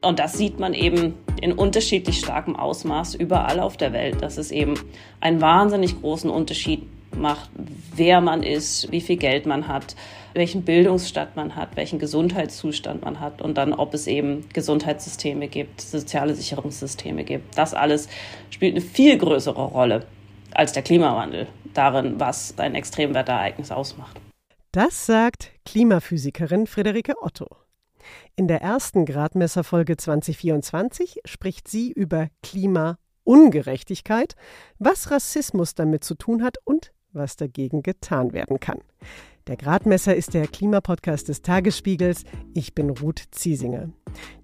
Und das sieht man eben in unterschiedlich starkem Ausmaß überall auf der Welt, dass es eben einen wahnsinnig großen Unterschied macht, wer man ist, wie viel Geld man hat, welchen Bildungsstand man hat, welchen Gesundheitszustand man hat und dann, ob es eben Gesundheitssysteme gibt, soziale Sicherungssysteme gibt. Das alles spielt eine viel größere Rolle als der Klimawandel darin, was ein Extremwetterereignis ausmacht. Das sagt Klimaphysikerin Friederike Otto. In der ersten Gradmesserfolge 2024 spricht sie über Klimaungerechtigkeit, was Rassismus damit zu tun hat und was dagegen getan werden kann. Der Gradmesser ist der Klimapodcast des Tagesspiegels. Ich bin Ruth Ziesinger.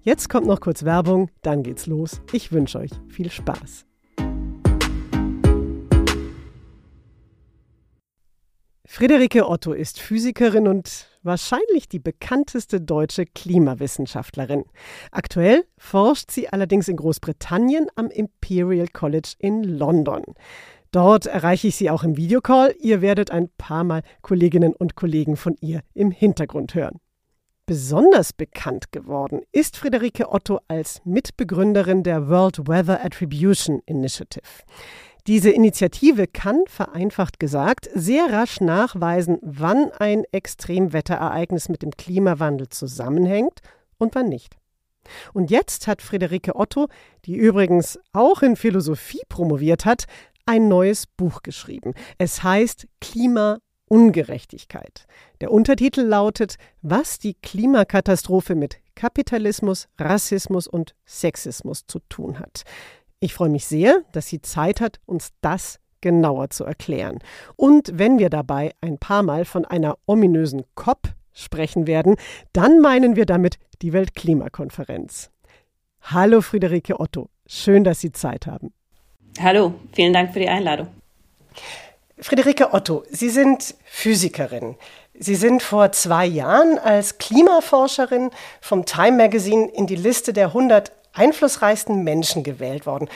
Jetzt kommt noch kurz Werbung, dann geht's los. Ich wünsche euch viel Spaß. Friederike Otto ist Physikerin und wahrscheinlich die bekannteste deutsche Klimawissenschaftlerin. Aktuell forscht sie allerdings in Großbritannien am Imperial College in London. Dort erreiche ich sie auch im Videocall. Ihr werdet ein paar Mal Kolleginnen und Kollegen von ihr im Hintergrund hören. Besonders bekannt geworden ist Friederike Otto als Mitbegründerin der World Weather Attribution Initiative. Diese Initiative kann, vereinfacht gesagt, sehr rasch nachweisen, wann ein Extremwetterereignis mit dem Klimawandel zusammenhängt und wann nicht. Und jetzt hat Friederike Otto, die übrigens auch in Philosophie promoviert hat, ein neues Buch geschrieben. Es heißt Klimaungerechtigkeit. Der Untertitel lautet Was die Klimakatastrophe mit Kapitalismus, Rassismus und Sexismus zu tun hat. Ich freue mich sehr, dass sie Zeit hat, uns das genauer zu erklären. Und wenn wir dabei ein paar Mal von einer ominösen COP sprechen werden, dann meinen wir damit die Weltklimakonferenz. Hallo Friederike Otto, schön, dass Sie Zeit haben. Hallo, vielen Dank für die Einladung. Friederike Otto, Sie sind Physikerin. Sie sind vor zwei Jahren als Klimaforscherin vom Time Magazine in die Liste der 100 einflussreichsten Menschen gewählt worden.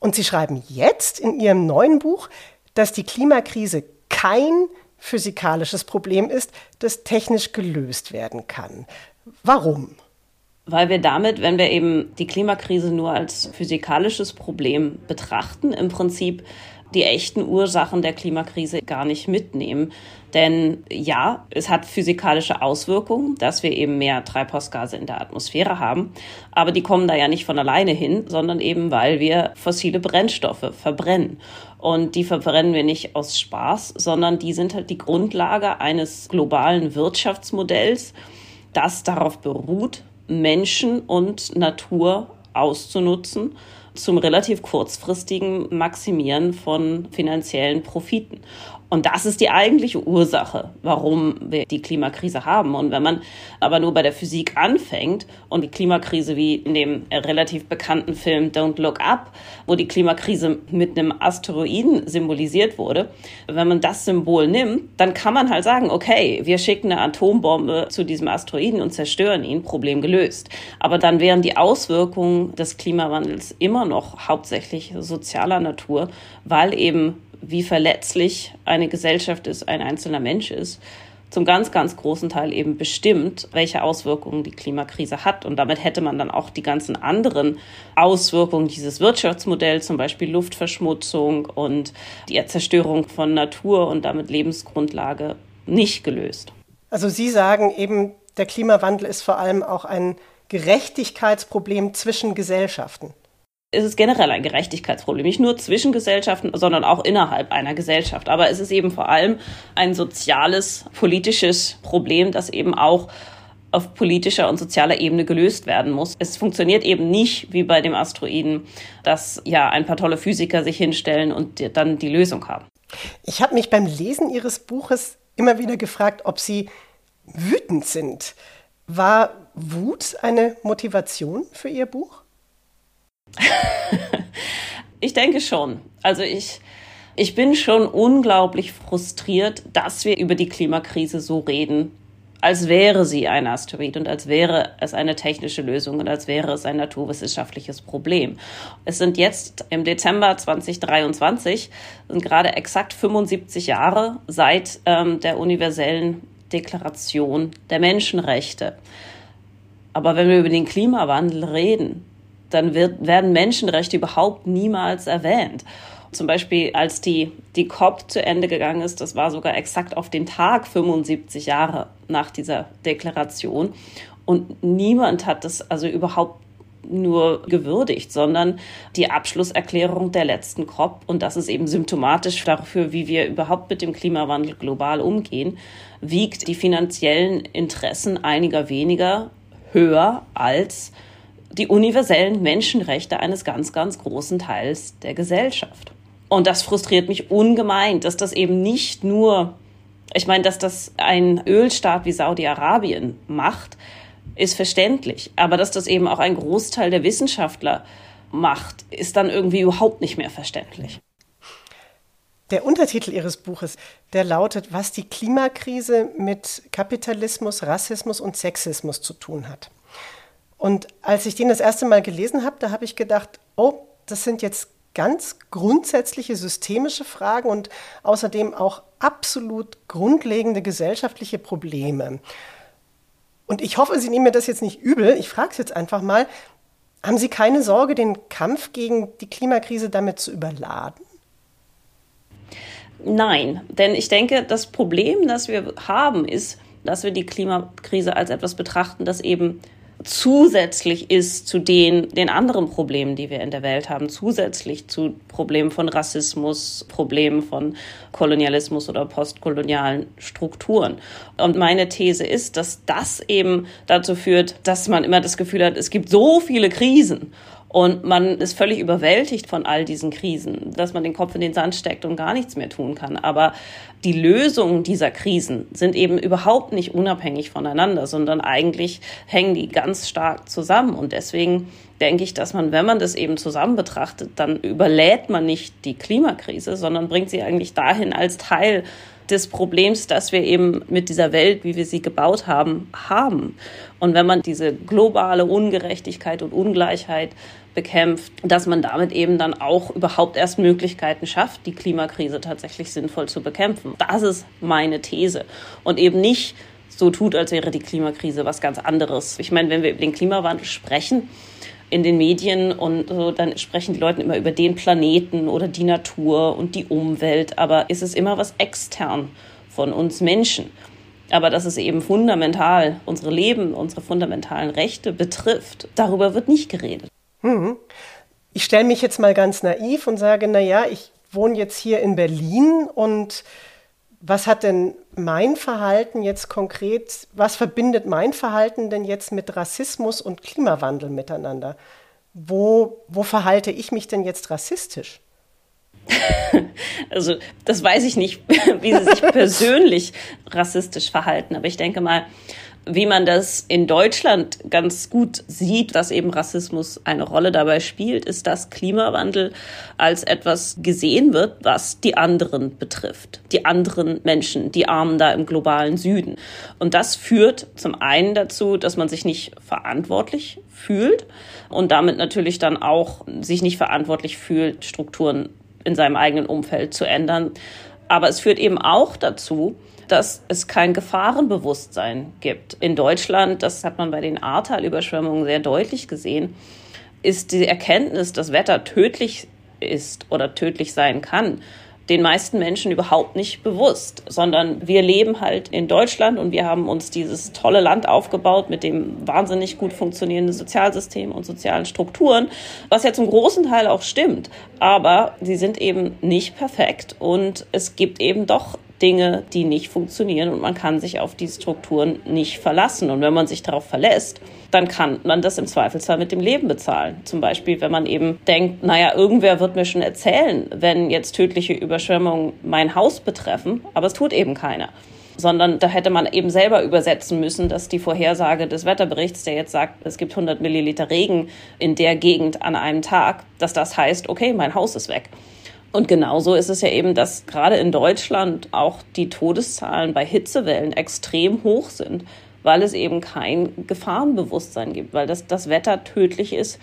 Und Sie schreiben jetzt in Ihrem neuen Buch, dass die Klimakrise kein physikalisches Problem ist, das technisch gelöst werden kann. Warum? Weil wir damit, wenn wir eben die Klimakrise nur als physikalisches Problem betrachten, im Prinzip die echten Ursachen der Klimakrise gar nicht mitnehmen. Denn ja, es hat physikalische Auswirkungen, dass wir eben mehr Treibhausgase in der Atmosphäre haben. Aber die kommen da ja nicht von alleine hin, sondern eben, weil wir fossile Brennstoffe verbrennen. Und die verbrennen wir nicht aus Spaß, sondern die sind halt die Grundlage eines globalen Wirtschaftsmodells, das darauf beruht, Menschen und Natur auszunutzen zum relativ kurzfristigen Maximieren von finanziellen Profiten. Und das ist die eigentliche Ursache, warum wir die Klimakrise haben. Und wenn man aber nur bei der Physik anfängt und die Klimakrise wie in dem relativ bekannten Film Don't Look Up, wo die Klimakrise mit einem Asteroiden symbolisiert wurde, wenn man das Symbol nimmt, dann kann man halt sagen, okay, wir schicken eine Atombombe zu diesem Asteroiden und zerstören ihn, Problem gelöst. Aber dann wären die Auswirkungen des Klimawandels immer noch hauptsächlich sozialer Natur, weil eben wie verletzlich eine Gesellschaft ist, ein einzelner Mensch ist, zum ganz, ganz großen Teil eben bestimmt, welche Auswirkungen die Klimakrise hat. Und damit hätte man dann auch die ganzen anderen Auswirkungen dieses Wirtschaftsmodells, zum Beispiel Luftverschmutzung und die Zerstörung von Natur und damit Lebensgrundlage, nicht gelöst. Also Sie sagen eben, der Klimawandel ist vor allem auch ein Gerechtigkeitsproblem zwischen Gesellschaften ist es generell ein Gerechtigkeitsproblem, nicht nur zwischen Gesellschaften, sondern auch innerhalb einer Gesellschaft. Aber es ist eben vor allem ein soziales, politisches Problem, das eben auch auf politischer und sozialer Ebene gelöst werden muss. Es funktioniert eben nicht wie bei dem Asteroiden, dass ja ein paar tolle Physiker sich hinstellen und dann die Lösung haben. Ich habe mich beim Lesen Ihres Buches immer wieder gefragt, ob Sie wütend sind. War Wut eine Motivation für Ihr Buch? ich denke schon. Also ich, ich bin schon unglaublich frustriert, dass wir über die Klimakrise so reden, als wäre sie ein Asteroid und als wäre es eine technische Lösung und als wäre es ein naturwissenschaftliches Problem. Es sind jetzt im Dezember 2023, sind gerade exakt 75 Jahre seit ähm, der universellen Deklaration der Menschenrechte. Aber wenn wir über den Klimawandel reden, dann wird, werden Menschenrechte überhaupt niemals erwähnt. Zum Beispiel, als die, die COP zu Ende gegangen ist, das war sogar exakt auf den Tag 75 Jahre nach dieser Deklaration. Und niemand hat das also überhaupt nur gewürdigt, sondern die Abschlusserklärung der letzten COP. Und das ist eben symptomatisch dafür, wie wir überhaupt mit dem Klimawandel global umgehen, wiegt die finanziellen Interessen einiger weniger höher als die universellen Menschenrechte eines ganz, ganz großen Teils der Gesellschaft. Und das frustriert mich ungemein, dass das eben nicht nur, ich meine, dass das ein Ölstaat wie Saudi-Arabien macht, ist verständlich. Aber dass das eben auch ein Großteil der Wissenschaftler macht, ist dann irgendwie überhaupt nicht mehr verständlich. Der Untertitel Ihres Buches, der lautet, was die Klimakrise mit Kapitalismus, Rassismus und Sexismus zu tun hat. Und als ich den das erste Mal gelesen habe, da habe ich gedacht, oh, das sind jetzt ganz grundsätzliche systemische Fragen und außerdem auch absolut grundlegende gesellschaftliche Probleme. Und ich hoffe, Sie nehmen mir das jetzt nicht übel. Ich frage es jetzt einfach mal. Haben Sie keine Sorge, den Kampf gegen die Klimakrise damit zu überladen? Nein, denn ich denke, das Problem, das wir haben, ist, dass wir die Klimakrise als etwas betrachten, das eben zusätzlich ist zu den, den anderen Problemen, die wir in der Welt haben, zusätzlich zu Problemen von Rassismus, Problemen von Kolonialismus oder postkolonialen Strukturen. Und meine These ist, dass das eben dazu führt, dass man immer das Gefühl hat, es gibt so viele Krisen und man ist völlig überwältigt von all diesen Krisen, dass man den Kopf in den Sand steckt und gar nichts mehr tun kann. Aber die Lösungen dieser Krisen sind eben überhaupt nicht unabhängig voneinander, sondern eigentlich hängen die ganz stark zusammen. Und deswegen denke ich, dass man, wenn man das eben zusammen betrachtet, dann überlädt man nicht die Klimakrise, sondern bringt sie eigentlich dahin als Teil des Problems, das wir eben mit dieser Welt, wie wir sie gebaut haben, haben. Und wenn man diese globale Ungerechtigkeit und Ungleichheit bekämpft, dass man damit eben dann auch überhaupt erst Möglichkeiten schafft, die Klimakrise tatsächlich sinnvoll zu bekämpfen. Das ist meine These. Und eben nicht so tut, als wäre die Klimakrise was ganz anderes. Ich meine, wenn wir über den Klimawandel sprechen, in den Medien und so, dann sprechen die Leute immer über den Planeten oder die Natur und die Umwelt, aber ist es immer was extern von uns Menschen. Aber dass es eben fundamental unsere Leben, unsere fundamentalen Rechte betrifft, darüber wird nicht geredet. Hm. Ich stelle mich jetzt mal ganz naiv und sage, na ja, ich wohne jetzt hier in Berlin und was hat denn mein Verhalten jetzt konkret, was verbindet mein Verhalten denn jetzt mit Rassismus und Klimawandel miteinander? Wo, wo verhalte ich mich denn jetzt rassistisch? Also das weiß ich nicht, wie sie sich persönlich rassistisch verhalten, aber ich denke mal, wie man das in Deutschland ganz gut sieht, dass eben Rassismus eine Rolle dabei spielt, ist, dass Klimawandel als etwas gesehen wird, was die anderen betrifft. Die anderen Menschen, die Armen da im globalen Süden. Und das führt zum einen dazu, dass man sich nicht verantwortlich fühlt und damit natürlich dann auch sich nicht verantwortlich fühlt, Strukturen in seinem eigenen Umfeld zu ändern. Aber es führt eben auch dazu, dass es kein Gefahrenbewusstsein gibt. In Deutschland, das hat man bei den Ahrtal-Überschwemmungen sehr deutlich gesehen, ist die Erkenntnis, dass Wetter tödlich ist oder tödlich sein kann, den meisten Menschen überhaupt nicht bewusst, sondern wir leben halt in Deutschland und wir haben uns dieses tolle Land aufgebaut mit dem wahnsinnig gut funktionierenden Sozialsystem und sozialen Strukturen, was ja zum großen Teil auch stimmt, aber sie sind eben nicht perfekt und es gibt eben doch Dinge, die nicht funktionieren und man kann sich auf die Strukturen nicht verlassen. Und wenn man sich darauf verlässt, dann kann man das im Zweifelsfall mit dem Leben bezahlen. Zum Beispiel, wenn man eben denkt, naja, irgendwer wird mir schon erzählen, wenn jetzt tödliche Überschwemmungen mein Haus betreffen, aber es tut eben keiner sondern da hätte man eben selber übersetzen müssen, dass die Vorhersage des Wetterberichts, der jetzt sagt, es gibt 100 Milliliter Regen in der Gegend an einem Tag, dass das heißt, okay, mein Haus ist weg. Und genauso ist es ja eben, dass gerade in Deutschland auch die Todeszahlen bei Hitzewellen extrem hoch sind, weil es eben kein Gefahrenbewusstsein gibt, weil das, das Wetter tödlich ist.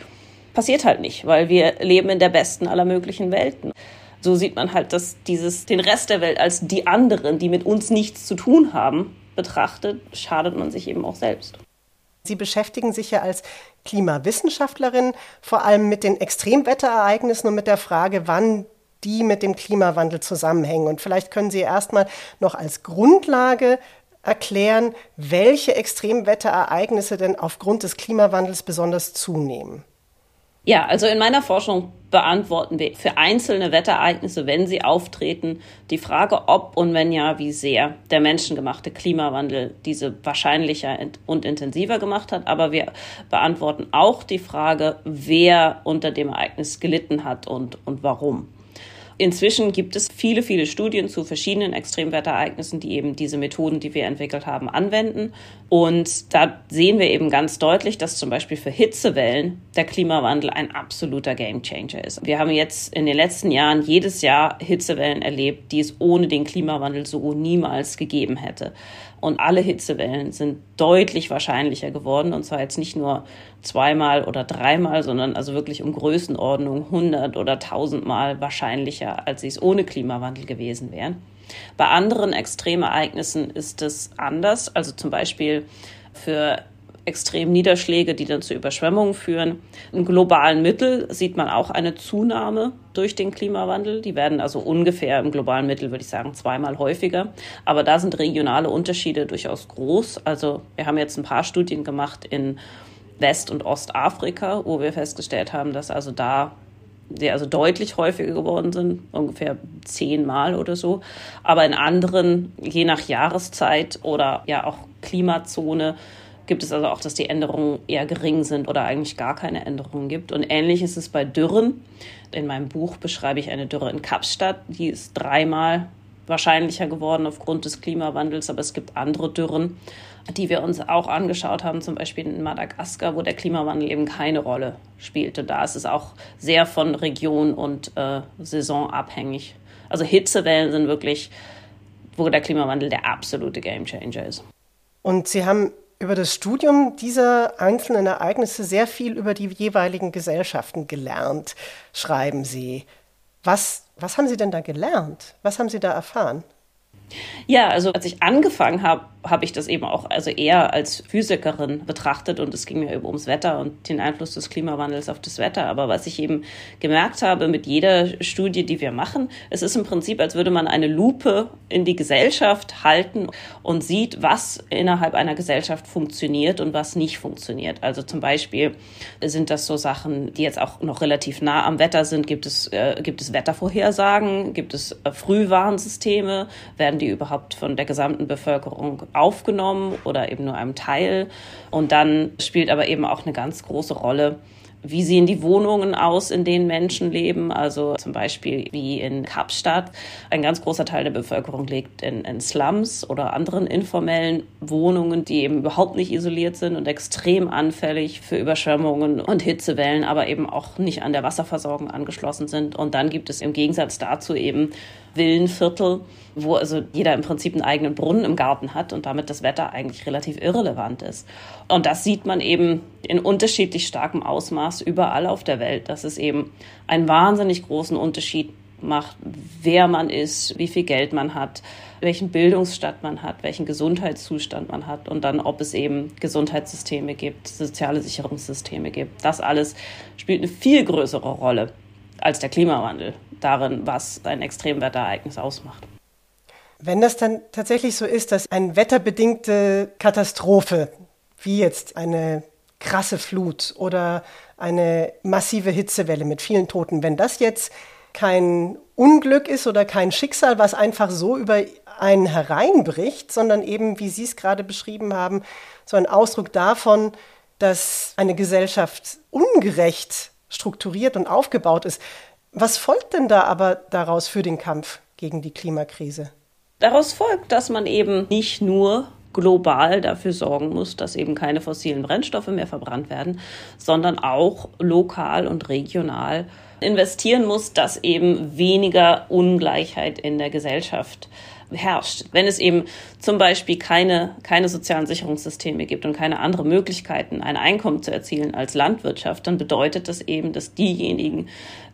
Passiert halt nicht, weil wir leben in der besten aller möglichen Welten. So sieht man halt, dass dieses, den Rest der Welt als die anderen, die mit uns nichts zu tun haben, betrachtet, schadet man sich eben auch selbst. Sie beschäftigen sich ja als Klimawissenschaftlerin vor allem mit den Extremwetterereignissen und mit der Frage, wann die mit dem Klimawandel zusammenhängen. Und vielleicht können Sie erstmal noch als Grundlage erklären, welche Extremwetterereignisse denn aufgrund des Klimawandels besonders zunehmen. Ja, also in meiner Forschung beantworten wir für einzelne Wetterereignisse, wenn sie auftreten, die Frage, ob und wenn ja, wie sehr der menschengemachte Klimawandel diese wahrscheinlicher und intensiver gemacht hat. Aber wir beantworten auch die Frage, wer unter dem Ereignis gelitten hat und, und warum. Inzwischen gibt es viele, viele Studien zu verschiedenen Extremwetterereignissen, die eben diese Methoden, die wir entwickelt haben, anwenden. Und da sehen wir eben ganz deutlich, dass zum Beispiel für Hitzewellen der Klimawandel ein absoluter Gamechanger ist. Wir haben jetzt in den letzten Jahren jedes Jahr Hitzewellen erlebt, die es ohne den Klimawandel so niemals gegeben hätte. Und alle Hitzewellen sind deutlich wahrscheinlicher geworden. Und zwar jetzt nicht nur zweimal oder dreimal, sondern also wirklich um Größenordnung 100 oder 1000 Mal wahrscheinlicher, als sie es ohne Klimawandel gewesen wären. Bei anderen Extremereignissen ist es anders. Also zum Beispiel für extremen Niederschläge, die dann zu Überschwemmungen führen. Im globalen Mittel sieht man auch eine Zunahme durch den Klimawandel. Die werden also ungefähr im globalen Mittel, würde ich sagen, zweimal häufiger. Aber da sind regionale Unterschiede durchaus groß. Also wir haben jetzt ein paar Studien gemacht in West- und Ostafrika, wo wir festgestellt haben, dass also da die also deutlich häufiger geworden sind, ungefähr zehnmal oder so. Aber in anderen, je nach Jahreszeit oder ja auch Klimazone, gibt es also auch, dass die Änderungen eher gering sind oder eigentlich gar keine Änderungen gibt. Und ähnlich ist es bei Dürren. In meinem Buch beschreibe ich eine Dürre in Kapstadt, die ist dreimal wahrscheinlicher geworden aufgrund des Klimawandels, aber es gibt andere Dürren, die wir uns auch angeschaut haben, zum Beispiel in Madagaskar, wo der Klimawandel eben keine Rolle spielte. Da ist es auch sehr von Region und äh, Saison abhängig. Also Hitzewellen sind wirklich, wo der Klimawandel der absolute Gamechanger ist. Und Sie haben über das Studium dieser einzelnen Ereignisse sehr viel über die jeweiligen Gesellschaften gelernt, schreiben Sie. Was, was haben Sie denn da gelernt? Was haben Sie da erfahren? Ja, also als ich angefangen habe, habe ich das eben auch also eher als Physikerin betrachtet und es ging mir eben ums Wetter und den Einfluss des Klimawandels auf das Wetter. Aber was ich eben gemerkt habe mit jeder Studie, die wir machen, es ist im Prinzip, als würde man eine Lupe in die Gesellschaft halten und sieht, was innerhalb einer Gesellschaft funktioniert und was nicht funktioniert. Also zum Beispiel sind das so Sachen, die jetzt auch noch relativ nah am Wetter sind. Gibt es, äh, gibt es Wettervorhersagen? Gibt es äh, Frühwarnsysteme? Werden die überhaupt von der gesamten Bevölkerung aufgenommen oder eben nur einem Teil. Und dann spielt aber eben auch eine ganz große Rolle, wie sehen die Wohnungen aus, in denen Menschen leben? Also zum Beispiel wie in Kapstadt. Ein ganz großer Teil der Bevölkerung lebt in, in, Slums oder anderen informellen Wohnungen, die eben überhaupt nicht isoliert sind und extrem anfällig für Überschwemmungen und Hitzewellen, aber eben auch nicht an der Wasserversorgung angeschlossen sind. Und dann gibt es im Gegensatz dazu eben Villenviertel, wo also jeder im Prinzip einen eigenen Brunnen im Garten hat und damit das Wetter eigentlich relativ irrelevant ist. Und das sieht man eben in unterschiedlich starkem Ausmaß überall auf der Welt, dass es eben einen wahnsinnig großen Unterschied macht, wer man ist, wie viel Geld man hat, welchen Bildungsstand man hat, welchen Gesundheitszustand man hat und dann, ob es eben Gesundheitssysteme gibt, soziale Sicherungssysteme gibt. Das alles spielt eine viel größere Rolle als der Klimawandel darin, was ein Extremwetterereignis ausmacht. Wenn das dann tatsächlich so ist, dass eine wetterbedingte Katastrophe, wie jetzt eine krasse Flut oder eine massive Hitzewelle mit vielen Toten, wenn das jetzt kein Unglück ist oder kein Schicksal, was einfach so über einen hereinbricht, sondern eben, wie Sie es gerade beschrieben haben, so ein Ausdruck davon, dass eine Gesellschaft ungerecht strukturiert und aufgebaut ist, was folgt denn da aber daraus für den Kampf gegen die Klimakrise? Daraus folgt, dass man eben nicht nur global dafür sorgen muss, dass eben keine fossilen Brennstoffe mehr verbrannt werden, sondern auch lokal und regional investieren muss, dass eben weniger Ungleichheit in der Gesellschaft herrscht. Wenn es eben zum Beispiel keine, keine sozialen Sicherungssysteme gibt und keine andere Möglichkeiten, ein Einkommen zu erzielen als Landwirtschaft, dann bedeutet das eben, dass diejenigen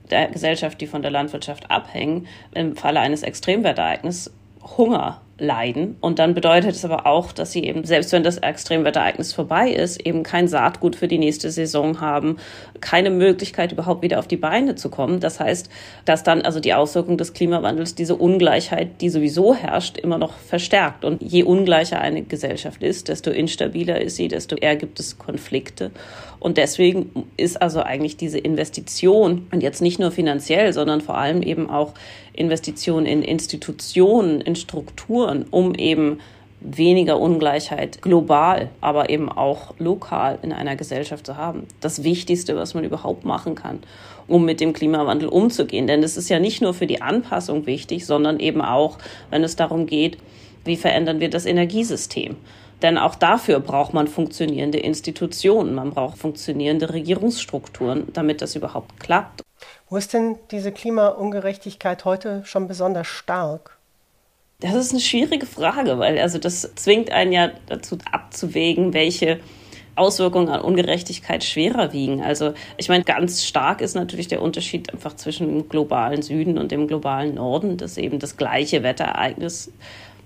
der Gesellschaft, die von der Landwirtschaft abhängen, im Falle eines Extremwettereignisses Hunger leiden. Und dann bedeutet es aber auch, dass sie eben, selbst wenn das Extremwetterereignis vorbei ist, eben kein Saatgut für die nächste Saison haben, keine Möglichkeit überhaupt wieder auf die Beine zu kommen. Das heißt, dass dann also die Auswirkung des Klimawandels diese Ungleichheit, die sowieso herrscht, immer noch verstärkt. Und je ungleicher eine Gesellschaft ist, desto instabiler ist sie, desto eher gibt es Konflikte. Und deswegen ist also eigentlich diese Investition, und jetzt nicht nur finanziell, sondern vor allem eben auch Investition in Institutionen, in Strukturen, um eben weniger Ungleichheit global, aber eben auch lokal in einer Gesellschaft zu haben. Das Wichtigste, was man überhaupt machen kann, um mit dem Klimawandel umzugehen. Denn es ist ja nicht nur für die Anpassung wichtig, sondern eben auch, wenn es darum geht, wie verändern wir das Energiesystem. Denn auch dafür braucht man funktionierende Institutionen, man braucht funktionierende Regierungsstrukturen, damit das überhaupt klappt. Wo ist denn diese Klimaungerechtigkeit heute schon besonders stark? Das ist eine schwierige Frage, weil also das zwingt einen ja dazu abzuwägen, welche Auswirkungen an Ungerechtigkeit schwerer wiegen. Also ich meine, ganz stark ist natürlich der Unterschied einfach zwischen dem globalen Süden und dem globalen Norden, dass eben das gleiche Wetterereignis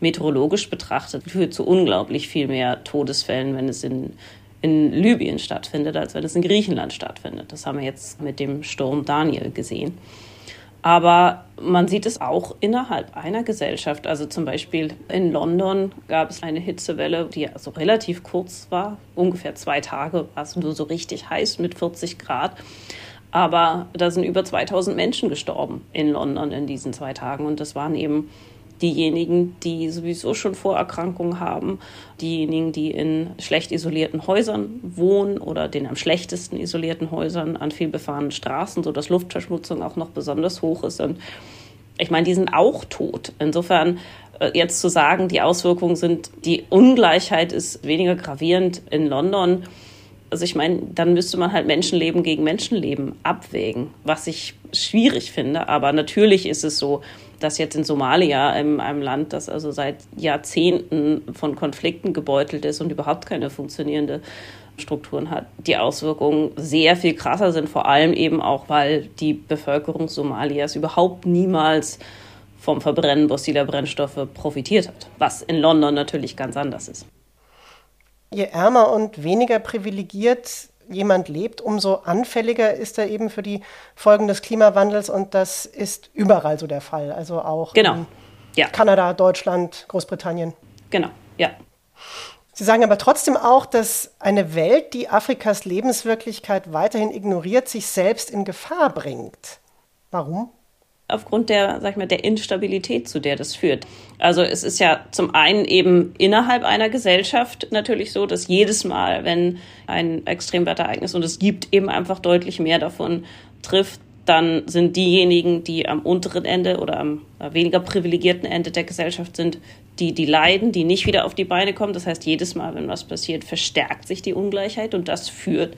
meteorologisch betrachtet führt zu unglaublich viel mehr Todesfällen, wenn es in, in Libyen stattfindet, als wenn es in Griechenland stattfindet. Das haben wir jetzt mit dem Sturm Daniel gesehen. Aber man sieht es auch innerhalb einer Gesellschaft. Also zum Beispiel in London gab es eine Hitzewelle, die also relativ kurz war. Ungefähr zwei Tage war es nur so richtig heiß mit 40 Grad. Aber da sind über 2000 Menschen gestorben in London in diesen zwei Tagen. Und das waren eben diejenigen, die sowieso schon Vorerkrankungen haben, diejenigen, die in schlecht isolierten Häusern wohnen oder den am schlechtesten isolierten Häusern an viel befahrenen Straßen, sodass Luftverschmutzung auch noch besonders hoch ist. Und ich meine, die sind auch tot. Insofern äh, jetzt zu sagen, die Auswirkungen sind, die Ungleichheit ist weniger gravierend in London. Also ich meine, dann müsste man halt Menschenleben gegen Menschenleben abwägen, was ich schwierig finde. Aber natürlich ist es so, dass jetzt in Somalia, in einem Land, das also seit Jahrzehnten von Konflikten gebeutelt ist und überhaupt keine funktionierende Strukturen hat, die Auswirkungen sehr viel krasser sind, vor allem eben auch, weil die Bevölkerung Somalias überhaupt niemals vom Verbrennen fossiler Brennstoffe profitiert hat, was in London natürlich ganz anders ist. Je ärmer und weniger privilegiert jemand lebt, umso anfälliger ist er eben für die Folgen des Klimawandels und das ist überall so der Fall. Also auch genau. in ja. Kanada, Deutschland, Großbritannien. Genau, ja. Sie sagen aber trotzdem auch, dass eine Welt, die Afrikas Lebenswirklichkeit weiterhin ignoriert, sich selbst in Gefahr bringt. Warum? Aufgrund der, sag ich mal, der Instabilität, zu der das führt. Also es ist ja zum einen eben innerhalb einer Gesellschaft natürlich so, dass jedes Mal, wenn ein Extremwetterereignis und es gibt eben einfach deutlich mehr davon trifft, dann sind diejenigen, die am unteren Ende oder am weniger privilegierten Ende der Gesellschaft sind, die, die leiden, die nicht wieder auf die Beine kommen. Das heißt, jedes Mal, wenn was passiert, verstärkt sich die Ungleichheit und das führt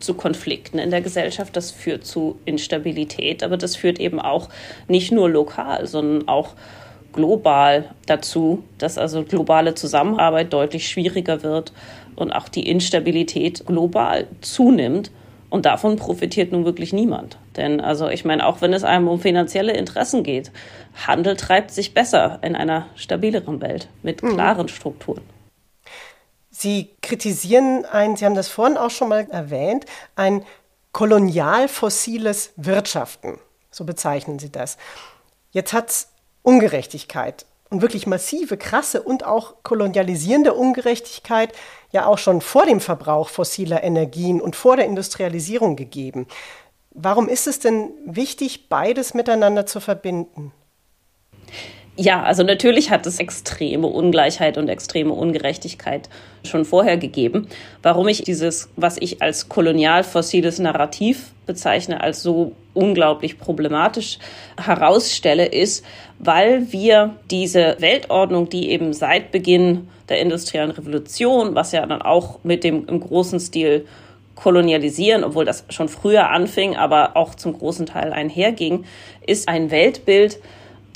zu Konflikten in der Gesellschaft, das führt zu Instabilität, aber das führt eben auch nicht nur lokal, sondern auch global dazu, dass also globale Zusammenarbeit deutlich schwieriger wird und auch die Instabilität global zunimmt. Und davon profitiert nun wirklich niemand. Denn also ich meine, auch wenn es einem um finanzielle Interessen geht, Handel treibt sich besser in einer stabileren Welt mit mhm. klaren. Strukturen. Sie kritisieren ein, Sie haben das vorhin auch schon mal erwähnt, ein kolonial-fossiles Wirtschaften. So bezeichnen Sie das. Jetzt hat es Ungerechtigkeit und wirklich massive, krasse und auch kolonialisierende Ungerechtigkeit ja auch schon vor dem Verbrauch fossiler Energien und vor der Industrialisierung gegeben. Warum ist es denn wichtig, beides miteinander zu verbinden? Ja, also natürlich hat es extreme Ungleichheit und extreme Ungerechtigkeit schon vorher gegeben. Warum ich dieses, was ich als kolonial-fossiles Narrativ bezeichne, als so unglaublich problematisch herausstelle, ist, weil wir diese Weltordnung, die eben seit Beginn der industriellen Revolution, was ja dann auch mit dem im großen Stil kolonialisieren, obwohl das schon früher anfing, aber auch zum großen Teil einherging, ist ein Weltbild,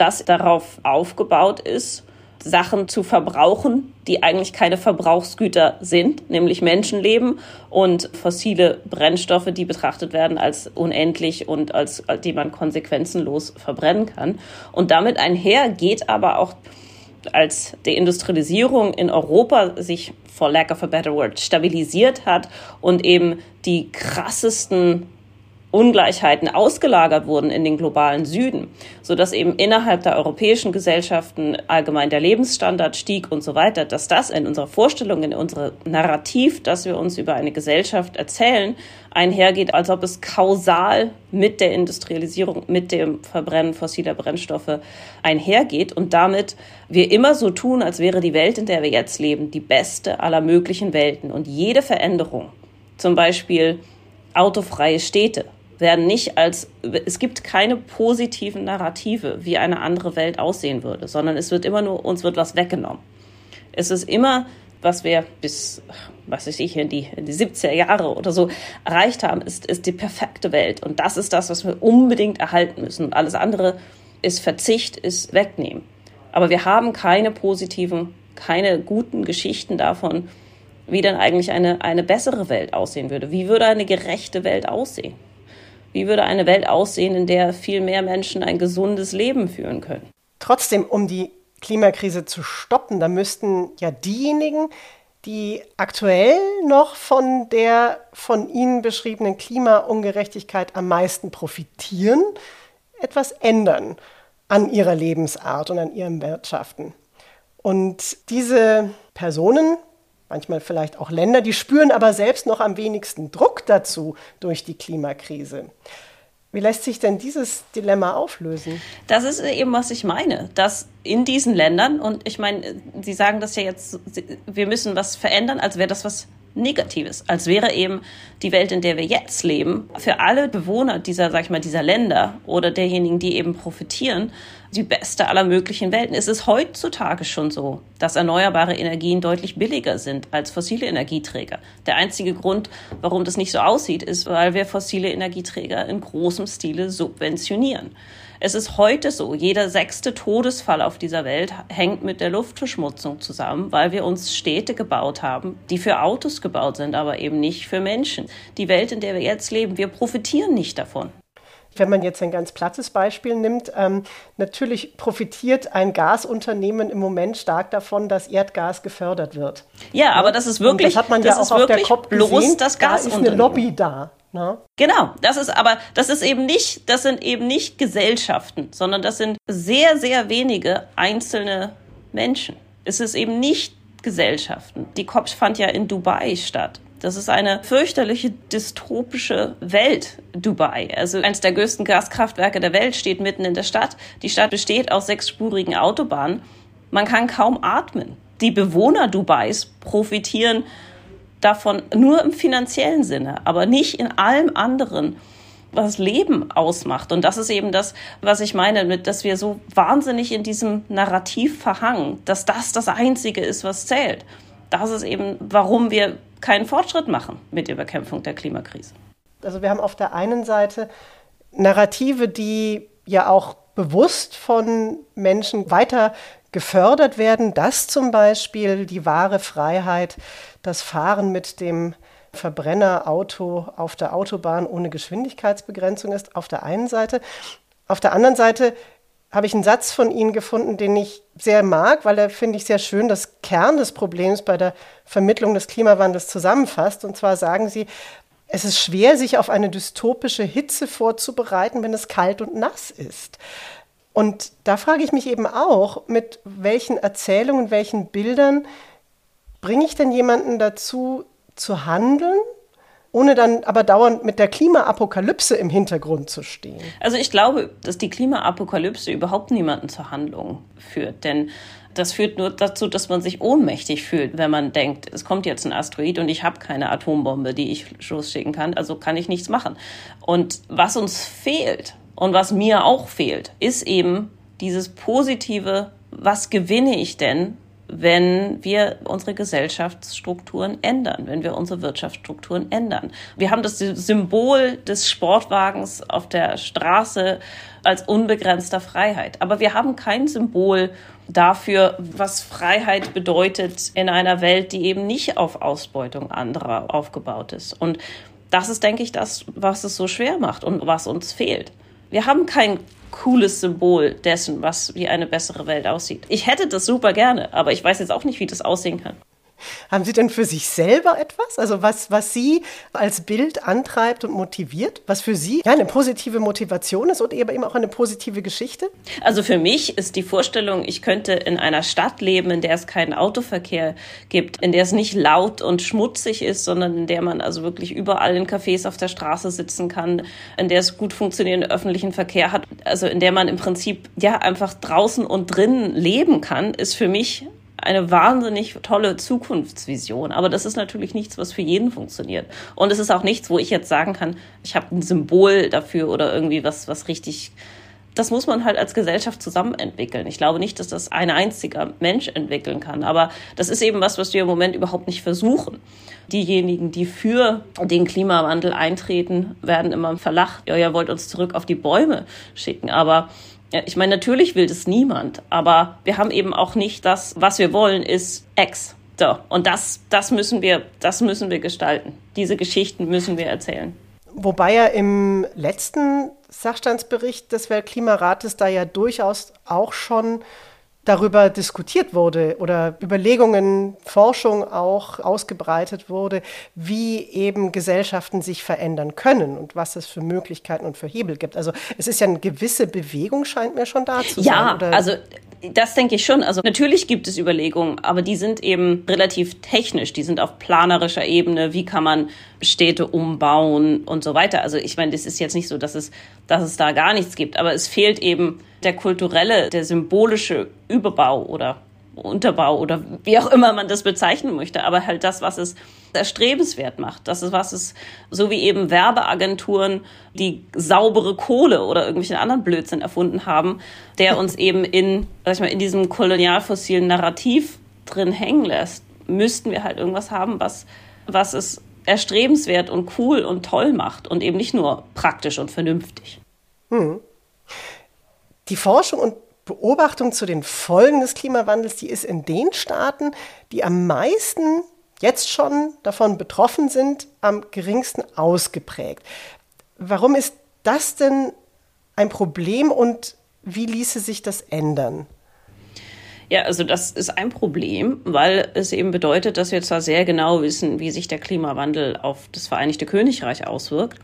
das darauf aufgebaut ist, Sachen zu verbrauchen, die eigentlich keine Verbrauchsgüter sind, nämlich Menschenleben und fossile Brennstoffe, die betrachtet werden als unendlich und als die man konsequenzenlos verbrennen kann. Und damit einher geht aber auch als die Industrialisierung in Europa sich, for lack of a better word, stabilisiert hat und eben die krassesten Ungleichheiten ausgelagert wurden in den globalen Süden, so dass eben innerhalb der europäischen Gesellschaften allgemein der Lebensstandard stieg und so weiter, dass das in unserer Vorstellung, in unserem Narrativ, das wir uns über eine Gesellschaft erzählen, einhergeht, als ob es kausal mit der Industrialisierung, mit dem Verbrennen fossiler Brennstoffe einhergeht und damit wir immer so tun, als wäre die Welt, in der wir jetzt leben, die beste aller möglichen Welten. Und jede Veränderung, zum Beispiel autofreie Städte, werden nicht als, es gibt keine positiven Narrative, wie eine andere Welt aussehen würde, sondern es wird immer nur, uns wird was weggenommen. Es ist immer, was wir bis, was weiß ich, in die, in die 70er Jahre oder so erreicht haben, ist, ist die perfekte Welt. Und das ist das, was wir unbedingt erhalten müssen. Und alles andere ist Verzicht, ist Wegnehmen. Aber wir haben keine positiven, keine guten Geschichten davon, wie dann eigentlich eine, eine bessere Welt aussehen würde. Wie würde eine gerechte Welt aussehen? Wie würde eine Welt aussehen, in der viel mehr Menschen ein gesundes Leben führen können? Trotzdem, um die Klimakrise zu stoppen, da müssten ja diejenigen, die aktuell noch von der von Ihnen beschriebenen Klimaungerechtigkeit am meisten profitieren, etwas ändern an ihrer Lebensart und an ihrem Wirtschaften. Und diese Personen manchmal vielleicht auch Länder, die spüren aber selbst noch am wenigsten Druck dazu durch die Klimakrise. Wie lässt sich denn dieses Dilemma auflösen? Das ist eben, was ich meine, dass in diesen Ländern, und ich meine, Sie sagen das ja jetzt, wir müssen was verändern, als wäre das was Negatives, als wäre eben die Welt, in der wir jetzt leben, für alle Bewohner dieser, sag ich mal, dieser Länder oder derjenigen, die eben profitieren, die beste aller möglichen Welten. Es ist heutzutage schon so, dass erneuerbare Energien deutlich billiger sind als fossile Energieträger. Der einzige Grund, warum das nicht so aussieht, ist, weil wir fossile Energieträger in großem Stile subventionieren. Es ist heute so, jeder sechste Todesfall auf dieser Welt hängt mit der Luftverschmutzung zusammen, weil wir uns Städte gebaut haben, die für Autos gebaut sind, aber eben nicht für Menschen. Die Welt, in der wir jetzt leben, wir profitieren nicht davon. Wenn man jetzt ein ganz plattes Beispiel nimmt, ähm, natürlich profitiert ein Gasunternehmen im Moment stark davon, dass Erdgas gefördert wird. Ja, aber das ist wirklich, Und das hat man ja auch auf der COP bloß gesehen, das Gasunternehmen. Da ist eine Lobby da. Ne? Genau, das ist aber, das ist eben nicht, das sind eben nicht Gesellschaften, sondern das sind sehr, sehr wenige einzelne Menschen. Es ist eben nicht Gesellschaften. Die COP fand ja in Dubai statt. Das ist eine fürchterliche dystopische Welt, Dubai. Also eines der größten Gaskraftwerke der Welt steht mitten in der Stadt. Die Stadt besteht aus sechsspurigen Autobahnen. Man kann kaum atmen. Die Bewohner Dubais profitieren davon nur im finanziellen Sinne, aber nicht in allem anderen, was Leben ausmacht. Und das ist eben das, was ich meine, mit, dass wir so wahnsinnig in diesem Narrativ verhangen, dass das das Einzige ist, was zählt. Das ist eben, warum wir keinen Fortschritt machen mit der Bekämpfung der Klimakrise. Also wir haben auf der einen Seite Narrative, die ja auch bewusst von Menschen weiter gefördert werden, dass zum Beispiel die wahre Freiheit das Fahren mit dem Verbrennerauto auf der Autobahn ohne Geschwindigkeitsbegrenzung ist, auf der einen Seite. Auf der anderen Seite habe ich einen Satz von Ihnen gefunden, den ich sehr mag, weil er, finde ich, sehr schön das Kern des Problems bei der Vermittlung des Klimawandels zusammenfasst. Und zwar sagen Sie, es ist schwer, sich auf eine dystopische Hitze vorzubereiten, wenn es kalt und nass ist. Und da frage ich mich eben auch, mit welchen Erzählungen, welchen Bildern bringe ich denn jemanden dazu zu handeln, ohne dann aber dauernd mit der Klimaapokalypse im Hintergrund zu stehen? Also ich glaube, dass die Klimaapokalypse überhaupt niemanden zur Handlung führt, denn das führt nur dazu, dass man sich ohnmächtig fühlt, wenn man denkt, es kommt jetzt ein Asteroid und ich habe keine Atombombe, die ich losschicken kann, also kann ich nichts machen. Und was uns fehlt, und was mir auch fehlt, ist eben dieses positive, was gewinne ich denn, wenn wir unsere Gesellschaftsstrukturen ändern, wenn wir unsere Wirtschaftsstrukturen ändern. Wir haben das Symbol des Sportwagens auf der Straße als unbegrenzter Freiheit. Aber wir haben kein Symbol dafür, was Freiheit bedeutet in einer Welt, die eben nicht auf Ausbeutung anderer aufgebaut ist. Und das ist, denke ich, das, was es so schwer macht und was uns fehlt. Wir haben kein cooles Symbol dessen, was wie eine bessere Welt aussieht. Ich hätte das super gerne, aber ich weiß jetzt auch nicht, wie das aussehen kann. Haben Sie denn für sich selber etwas? Also was, was Sie als Bild antreibt und motiviert? Was für Sie ja, eine positive Motivation ist und eben auch eine positive Geschichte? Also für mich ist die Vorstellung, ich könnte in einer Stadt leben, in der es keinen Autoverkehr gibt, in der es nicht laut und schmutzig ist, sondern in der man also wirklich überall in Cafés auf der Straße sitzen kann, in der es gut funktionierenden öffentlichen Verkehr hat, also in der man im Prinzip ja einfach draußen und drinnen leben kann, ist für mich eine wahnsinnig tolle Zukunftsvision. Aber das ist natürlich nichts, was für jeden funktioniert. Und es ist auch nichts, wo ich jetzt sagen kann, ich habe ein Symbol dafür oder irgendwie was, was richtig. Das muss man halt als Gesellschaft zusammen entwickeln. Ich glaube nicht, dass das ein einziger Mensch entwickeln kann. Aber das ist eben was, was wir im Moment überhaupt nicht versuchen. Diejenigen, die für den Klimawandel eintreten, werden immer verlacht. Ja, ihr wollt uns zurück auf die Bäume schicken. Aber ich meine, natürlich will das niemand, aber wir haben eben auch nicht das, was wir wollen, ist X. So. Und das, das müssen wir, das müssen wir gestalten. Diese Geschichten müssen wir erzählen. Wobei ja im letzten Sachstandsbericht des Weltklimarates da ja durchaus auch schon darüber diskutiert wurde oder Überlegungen, Forschung auch ausgebreitet wurde, wie eben Gesellschaften sich verändern können und was es für Möglichkeiten und für Hebel gibt. Also es ist ja eine gewisse Bewegung, scheint mir schon da zu sein. Ja, also das denke ich schon. Also natürlich gibt es Überlegungen, aber die sind eben relativ technisch. Die sind auf planerischer Ebene. Wie kann man Städte umbauen und so weiter. Also ich meine, das ist jetzt nicht so, dass es, dass es da gar nichts gibt, aber es fehlt eben der kulturelle, der symbolische Überbau oder Unterbau oder wie auch immer man das bezeichnen möchte, aber halt das, was es erstrebenswert macht. Das ist, was es, so wie eben Werbeagenturen, die saubere Kohle oder irgendwelchen anderen Blödsinn erfunden haben, der uns eben in, sag ich mal, in diesem kolonialfossilen Narrativ drin hängen lässt, müssten wir halt irgendwas haben, was, was es erstrebenswert und cool und toll macht und eben nicht nur praktisch und vernünftig. Hm. Die Forschung und Beobachtung zu den Folgen des Klimawandels, die ist in den Staaten, die am meisten jetzt schon davon betroffen sind, am geringsten ausgeprägt. Warum ist das denn ein Problem und wie ließe sich das ändern? Ja, also das ist ein Problem, weil es eben bedeutet, dass wir zwar sehr genau wissen, wie sich der Klimawandel auf das Vereinigte Königreich auswirkt,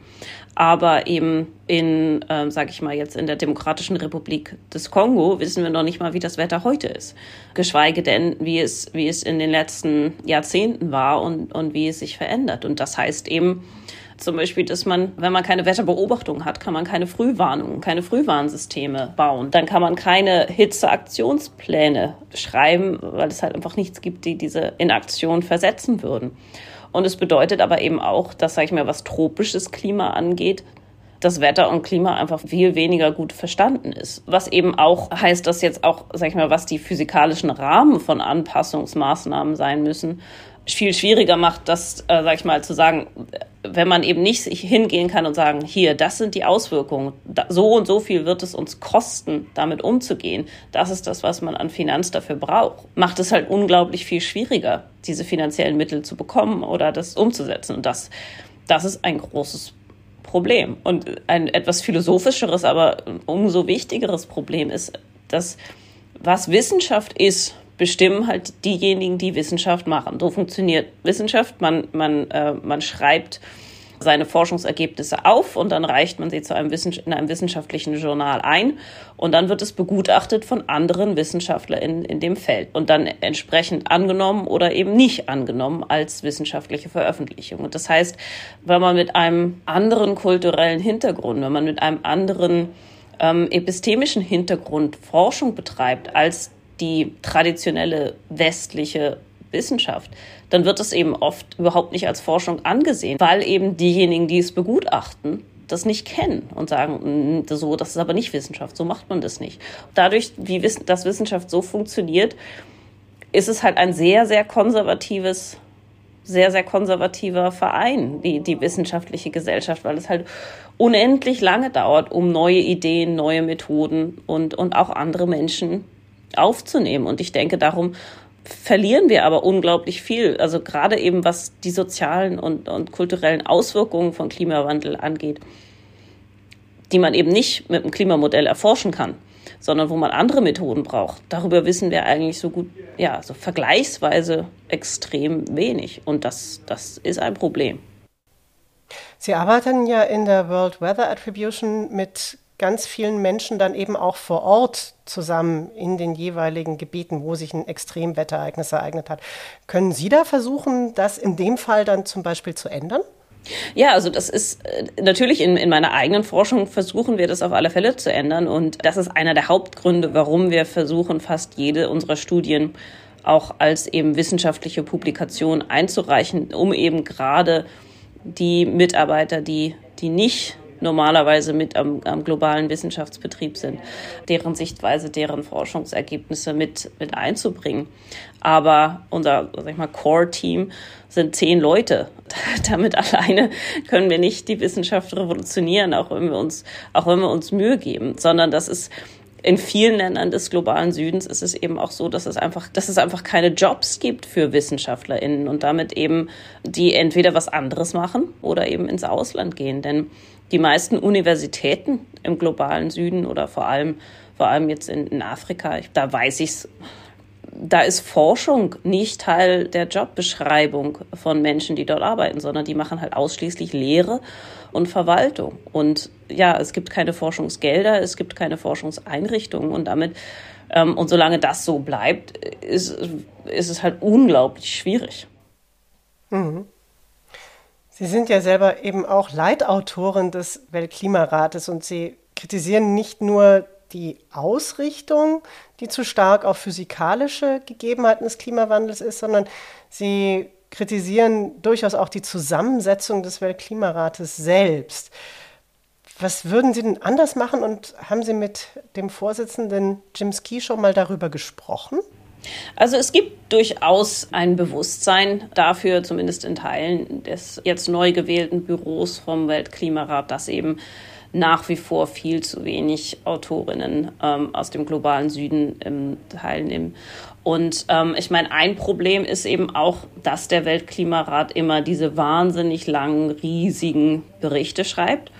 aber eben in, äh, sage ich mal jetzt in der Demokratischen Republik des Kongo wissen wir noch nicht mal, wie das Wetter heute ist, geschweige denn, wie es wie es in den letzten Jahrzehnten war und und wie es sich verändert. Und das heißt eben zum Beispiel, dass man, wenn man keine Wetterbeobachtung hat, kann man keine Frühwarnungen, keine Frühwarnsysteme bauen. Dann kann man keine Hitzeaktionspläne schreiben, weil es halt einfach nichts gibt, die diese in Aktion versetzen würden. Und es bedeutet aber eben auch, dass, sag ich mal, was tropisches Klima angeht, das Wetter und Klima einfach viel weniger gut verstanden ist. Was eben auch heißt, dass jetzt auch, sag ich mal, was die physikalischen Rahmen von Anpassungsmaßnahmen sein müssen, viel schwieriger macht, das, äh, sag ich mal, zu sagen, wenn man eben nicht hingehen kann und sagen, hier, das sind die Auswirkungen, so und so viel wird es uns kosten, damit umzugehen, das ist das, was man an Finanz dafür braucht, macht es halt unglaublich viel schwieriger, diese finanziellen Mittel zu bekommen oder das umzusetzen. Und das, das ist ein großes Problem. Und ein etwas philosophischeres, aber umso wichtigeres Problem ist, dass was Wissenschaft ist, bestimmen halt diejenigen, die Wissenschaft machen. So funktioniert Wissenschaft. Man, man, äh, man schreibt seine Forschungsergebnisse auf und dann reicht man sie zu einem Wissens in einem wissenschaftlichen Journal ein und dann wird es begutachtet von anderen Wissenschaftlern in, in dem Feld und dann entsprechend angenommen oder eben nicht angenommen als wissenschaftliche Veröffentlichung. Und das heißt, wenn man mit einem anderen kulturellen Hintergrund, wenn man mit einem anderen ähm, epistemischen Hintergrund Forschung betreibt als die traditionelle westliche Wissenschaft, dann wird es eben oft überhaupt nicht als Forschung angesehen, weil eben diejenigen, die es begutachten, das nicht kennen und sagen, mm, so, das ist aber nicht Wissenschaft, so macht man das nicht. Dadurch, wie das Wissenschaft so funktioniert, ist es halt ein sehr, sehr konservatives, sehr, sehr konservativer Verein, die, die wissenschaftliche Gesellschaft, weil es halt unendlich lange dauert, um neue Ideen, neue Methoden und, und auch andere Menschen aufzunehmen. Und ich denke, darum verlieren wir aber unglaublich viel. Also gerade eben was die sozialen und, und kulturellen Auswirkungen von Klimawandel angeht. die man eben nicht mit einem Klimamodell erforschen kann, sondern wo man andere Methoden braucht. Darüber wissen wir eigentlich so gut, ja, so vergleichsweise extrem wenig. Und das, das ist ein Problem. Sie arbeiten ja in der World Weather Attribution mit ganz vielen Menschen dann eben auch vor Ort zusammen in den jeweiligen Gebieten, wo sich ein Extremwetterereignis ereignet hat. Können Sie da versuchen, das in dem Fall dann zum Beispiel zu ändern? Ja, also das ist äh, natürlich in, in meiner eigenen Forschung versuchen wir das auf alle Fälle zu ändern. Und das ist einer der Hauptgründe, warum wir versuchen, fast jede unserer Studien auch als eben wissenschaftliche Publikation einzureichen, um eben gerade die Mitarbeiter, die, die nicht normalerweise mit am, am, globalen Wissenschaftsbetrieb sind, deren Sichtweise, deren Forschungsergebnisse mit, mit einzubringen. Aber unser, sag ich mal, Core-Team sind zehn Leute. Damit alleine können wir nicht die Wissenschaft revolutionieren, auch wenn wir uns, auch wenn wir uns Mühe geben, sondern das ist in vielen Ländern des globalen Südens ist es eben auch so, dass es einfach, dass es einfach keine Jobs gibt für WissenschaftlerInnen und damit eben die entweder was anderes machen oder eben ins Ausland gehen. Denn die meisten Universitäten im globalen Süden oder vor allem, vor allem jetzt in, in Afrika, da weiß ich es, da ist Forschung nicht Teil der Jobbeschreibung von Menschen, die dort arbeiten, sondern die machen halt ausschließlich Lehre und Verwaltung. Und ja, es gibt keine Forschungsgelder, es gibt keine Forschungseinrichtungen und damit ähm, und solange das so bleibt, ist, ist es halt unglaublich schwierig. Mhm. Sie sind ja selber eben auch Leitautorin des Weltklimarates und Sie kritisieren nicht nur die Ausrichtung, die zu stark auf physikalische Gegebenheiten des Klimawandels ist, sondern Sie kritisieren durchaus auch die Zusammensetzung des Weltklimarates selbst. Was würden Sie denn anders machen und haben Sie mit dem Vorsitzenden Jim Ski schon mal darüber gesprochen? Also es gibt durchaus ein Bewusstsein dafür, zumindest in Teilen des jetzt neu gewählten Büros vom Weltklimarat, dass eben nach wie vor viel zu wenig Autorinnen ähm, aus dem globalen Süden ähm, teilnehmen. Und ähm, ich meine, ein Problem ist eben auch, dass der Weltklimarat immer diese wahnsinnig langen, riesigen Berichte schreibt,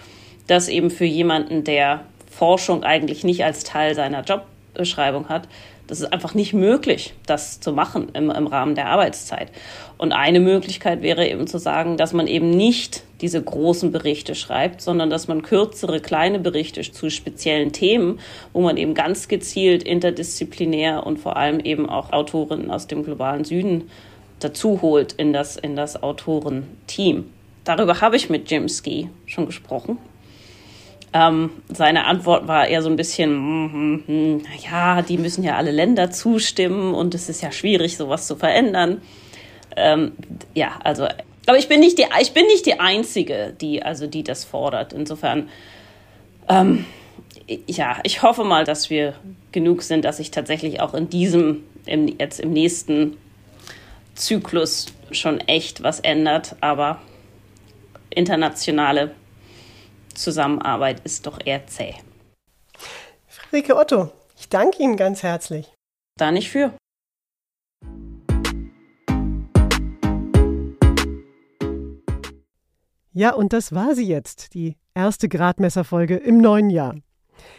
dass eben für jemanden, der Forschung eigentlich nicht als Teil seiner Jobbeschreibung hat, das ist einfach nicht möglich, das zu machen im, im Rahmen der Arbeitszeit. Und eine Möglichkeit wäre eben zu sagen, dass man eben nicht diese großen Berichte schreibt, sondern dass man kürzere, kleine Berichte zu speziellen Themen, wo man eben ganz gezielt interdisziplinär und vor allem eben auch Autorinnen aus dem globalen Süden dazu holt in das, in das Autorenteam. Darüber habe ich mit Jim Ski schon gesprochen ähm, seine Antwort war eher so ein bisschen, mm, mm, mm, ja, die müssen ja alle Länder zustimmen und es ist ja schwierig, sowas zu verändern. Ähm, ja, also, aber ich bin nicht die, ich bin nicht die Einzige, die, also die das fordert. Insofern, ähm, ja, ich hoffe mal, dass wir genug sind, dass sich tatsächlich auch in diesem, im, jetzt im nächsten Zyklus schon echt was ändert, aber internationale Zusammenarbeit ist doch eher zäh. Friederike Otto, ich danke Ihnen ganz herzlich. Da nicht für. Ja, und das war sie jetzt, die erste Gradmesserfolge im neuen Jahr.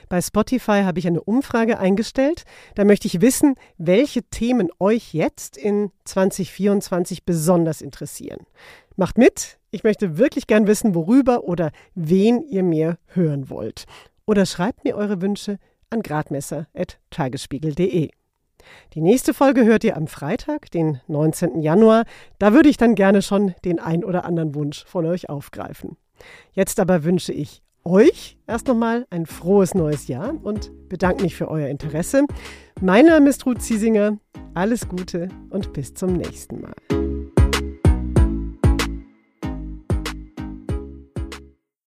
Bei Spotify habe ich eine Umfrage eingestellt. Da möchte ich wissen, welche Themen euch jetzt in 2024 besonders interessieren. Macht mit. Ich möchte wirklich gern wissen, worüber oder wen ihr mehr hören wollt. Oder schreibt mir eure Wünsche an gradmesser.tagesspiegel.de. Die nächste Folge hört ihr am Freitag, den 19. Januar. Da würde ich dann gerne schon den ein oder anderen Wunsch von euch aufgreifen. Jetzt aber wünsche ich euch erst nochmal ein frohes neues Jahr und bedanke mich für euer Interesse. Mein Name ist Ruth Ziesinger. Alles Gute und bis zum nächsten Mal.